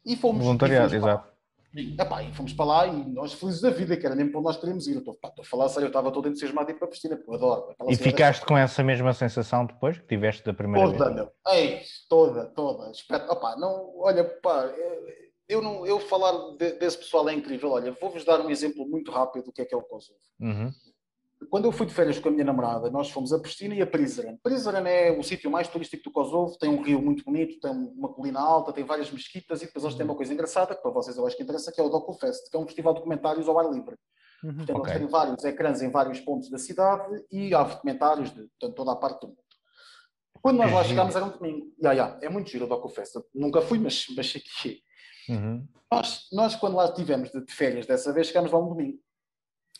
[SPEAKER 2] e fomos.
[SPEAKER 1] Voluntariado, exato.
[SPEAKER 2] E, epá, e fomos para lá e nós felizes da vida, que era mesmo para onde nós queríamos ir. Estou, estou a falar sério, eu estava todo entusiasmado ir para a piscina, porque eu adoro.
[SPEAKER 1] E ficaste com essa mesma sensação depois que tiveste da primeira
[SPEAKER 2] toda,
[SPEAKER 1] vez?
[SPEAKER 2] Meu. Ei, toda, toda. Opa, não, olha, pá, eu, não, eu falar de, desse pessoal é incrível. Olha, vou-vos dar um exemplo muito rápido do que é que é o Kosovo.
[SPEAKER 1] Uhum
[SPEAKER 2] quando eu fui de férias com a minha namorada, nós fomos a Pristina e a Prizren. Prizren é o sítio mais turístico do Kosovo, tem um rio muito bonito, tem uma colina alta, tem várias mesquitas e depois eles têm uma coisa engraçada, que para vocês eu acho que interessa, que é o DocuFest, que é um festival de documentários ao ar livre. Uhum. Portanto, okay. eles têm vários ecrãs em vários pontos da cidade e há documentários de, de toda a parte do mundo. Quando nós lá chegámos era um domingo. Yeah, yeah, é muito giro o DocuFest. Nunca fui, mas, mas aqui.
[SPEAKER 1] Uhum.
[SPEAKER 2] Nós, nós, quando lá estivemos de, de férias dessa vez, chegámos lá um domingo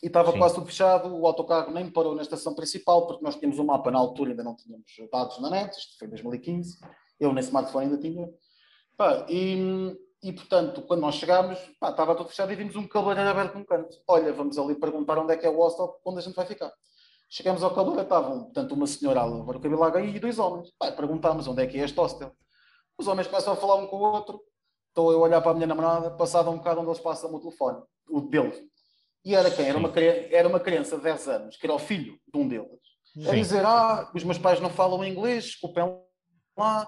[SPEAKER 2] e estava Sim. quase tudo fechado. O autocarro nem parou na estação principal, porque nós tínhamos um mapa na altura, ainda não tínhamos dados na net, isto foi em 2015. Eu nem smartphone ainda tinha. Pá, e, e, portanto, quando nós chegámos, pá, estava tudo fechado e vimos um cabeleireiro aberto num canto. Olha, vamos ali perguntar onde é que é o hostel, onde a gente vai ficar. Chegamos ao cabeleireiro, estavam, portanto, uma senhora a lavar o cabelo lá e dois homens. Pá, perguntámos onde é que é este hostel. Os homens começam a falar um com o outro. Estou eu a olhar para a minha namorada, passado um bocado onde eles passam o telefone, o dele e era quem? Era uma, era uma criança de 10 anos, que era o filho de um deles. Sim. A dizer: Ah, os meus pais não falam inglês, desculpem lá,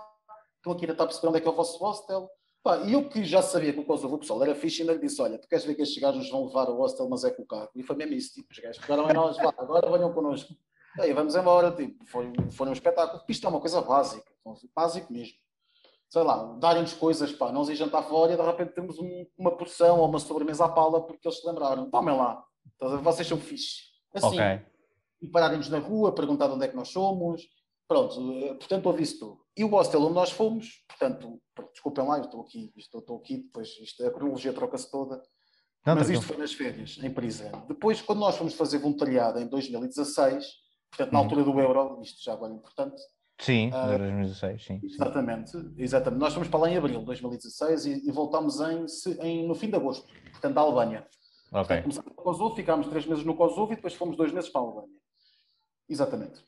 [SPEAKER 2] estão aqui a tentar perceber onde é que é o vosso hostel. Pá, e eu que já sabia que o Kosovo pessoal era fixe, ainda lhe disse: Olha, tu queres ver que estes gajos nos vão levar ao hostel, mas é com o carro. E foi mesmo isso: tipo, os gajos pegaram em nós, vá, agora venham connosco. Aí vamos embora. Tipo, foi, foi um espetáculo. Isto é uma coisa básica, básico mesmo sei lá, darem-nos coisas, pá, nós ir jantar fora e de repente temos um, uma porção ou uma sobremesa à pala porque eles se lembraram, tomem lá, vocês são fixe. Assim, okay. e pararem-nos na rua, perguntar de onde é que nós somos, pronto, eh, portanto houve isso tudo. E o hostel onde nós fomos, portanto, desculpem lá, eu estou aqui, estou, estou aqui, depois isto, a cronologia troca-se toda, não, mas isto foi nas férias, em prisão. Depois, quando nós fomos fazer voluntariado em 2016, portanto, na uhum. altura do Euro, isto já agora é importante,
[SPEAKER 1] Sim, uh, 2016, sim.
[SPEAKER 2] Exatamente, sim. exatamente. Nós fomos para lá em abril de 2016 e, e voltámos em, em, no fim de agosto, portanto, da Albânia.
[SPEAKER 1] Ok.
[SPEAKER 2] Começámos no Kosovo, ficámos três meses no Kosovo e depois fomos dois meses para a Albânia. Exatamente.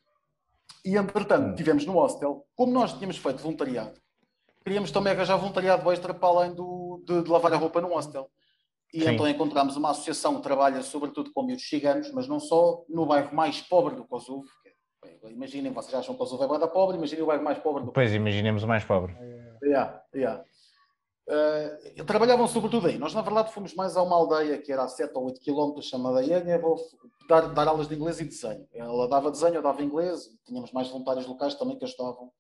[SPEAKER 2] E, entretanto, hum. tivemos no hostel, como nós tínhamos feito voluntariado queríamos também arranjar voluntariado extra para além do, de, de lavar a roupa num hostel. E Sim. então encontramos uma associação que trabalha sobretudo com miúdos ciganos, mas não só, no bairro mais pobre do Kosovo. É, imaginem, vocês acham que o Kosovo é da pobre, imaginem o bairro mais pobre do
[SPEAKER 1] Pois, imaginemos o mais pobre.
[SPEAKER 2] Yeah, yeah. Uh, trabalhavam sobretudo aí. Nós, na verdade, fomos mais a uma aldeia que era a 7 ou 8 km, chamada Ianha, dar, dar aulas de inglês e desenho. Ela dava desenho, eu dava inglês, tínhamos mais voluntários locais também que ajudavam.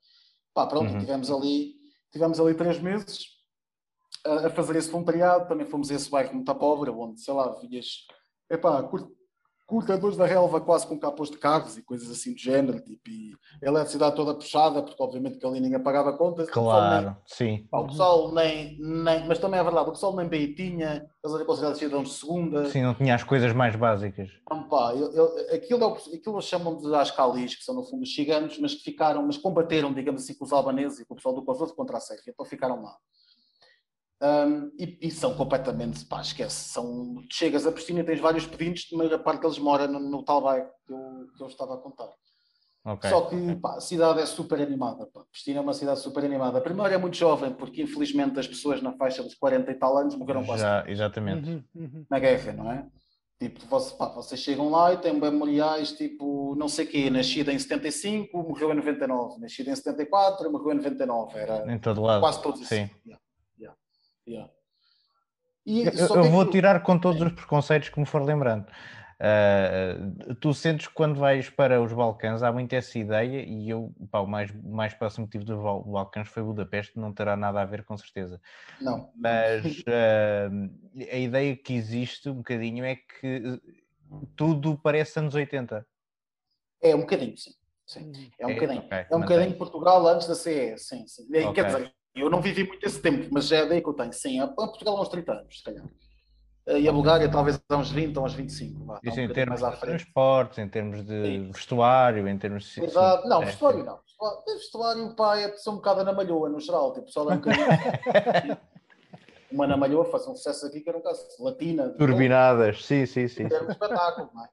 [SPEAKER 2] Pá, pronto, uhum. tivemos ali, tivemos ali três meses a, a, fazer esse voluntariado. Também fomos a esse bairro muito pobre, onde, sei lá, vias, epá, curto, cortadores da relva quase com capôs de carros e coisas assim do género, tipo, e a eletricidade toda puxada, porque obviamente que ali ninguém pagava contas.
[SPEAKER 1] Claro, nem, sim.
[SPEAKER 2] Pá, o pessoal nem, nem, mas também é verdade, o pessoal nem bem tinha, eles eram considerados cidadãos de segunda.
[SPEAKER 1] Sim, não tinha as coisas mais básicas.
[SPEAKER 2] Não, pá, eu, eu, aquilo, é aquilo chamam de ascalis, que são no fundo os ciganos, mas que ficaram, mas combateram, digamos assim, com os albaneses e com o pessoal do Kosovo contra a Sérvia, então ficaram lá. Um, e, e, são completamente, pá, esquece. São, chegas a Pristina e tens vários pedintes, a maior parte deles mora no, no tal bairro que eu, que eu estava a contar. Okay. Só que pá, a cidade é super animada. Pá. Pristina é uma cidade super animada. Primeiro é muito jovem, porque infelizmente as pessoas na faixa dos 40 e tal anos morreram quase. Já,
[SPEAKER 1] exatamente. Uhum,
[SPEAKER 2] uhum. Na guerra, não é? Tipo, você, pá, vocês chegam lá e têm memoriais tipo, não sei o quê, nascida em 75, morreu em 99, nascida em 74, morreu em 99. Era
[SPEAKER 1] em todo lado.
[SPEAKER 2] quase todos
[SPEAKER 1] Sim.
[SPEAKER 2] Assim. Yeah.
[SPEAKER 1] E, eu, eu vou tirar com todos os preconceitos que me for lembrando. Uh, tu sentes que quando vais para os Balcãs há muito essa ideia, e eu, pá, o mais, mais próximo que tive dos Balcãs foi Budapeste, não terá nada a ver com certeza.
[SPEAKER 2] Não.
[SPEAKER 1] Mas uh, a ideia que existe um bocadinho é que tudo parece anos 80.
[SPEAKER 2] É um bocadinho, sim. sim. É um é, bocadinho. Okay, é um bocadinho Portugal antes da CE, sim, sim. Okay. Quer dizer, eu não vivi muito esse tempo, mas já é daí que eu tenho. Sim, a Portugal há uns 30 anos, se calhar. Eh, e a Bulgária talvez há uns 20 ou uns 25. Vá,
[SPEAKER 1] Isso um em termos de transportes, em termos de Sim. vestuário, em termos
[SPEAKER 2] de... Exato. Não, é. vestuário não. Vestuário, pá, é só um bocado na malhoa, no geral. Tipo, só dá um uma na malhoa, faz um sucesso aqui que era um caso latina.
[SPEAKER 1] Turbinadas, sim, sim, sim.
[SPEAKER 2] Era um espetáculo, não é?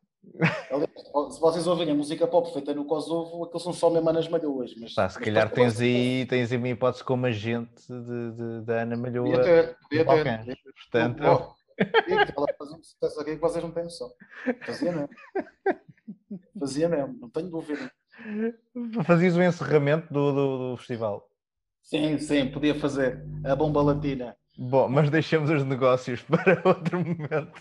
[SPEAKER 2] Se vocês ouvirem música pop feita no Kosovo, aqueles são só mesmo nas Malhoas. Mas,
[SPEAKER 1] Pá, se
[SPEAKER 2] mas
[SPEAKER 1] calhar tens aí, tens aí uma hipótese como agente de Ana Malhoa.
[SPEAKER 2] Podia ter, podia ter.
[SPEAKER 1] Portanto,
[SPEAKER 2] ela fazia um sucesso aqui que vocês não têm noção. Fazia mesmo. Fazia mesmo, não tenho dúvida.
[SPEAKER 1] Fazias o encerramento do, do, do festival.
[SPEAKER 2] Sim, sim, podia fazer. A bomba latina.
[SPEAKER 1] Bom, mas deixemos os negócios para outro momento.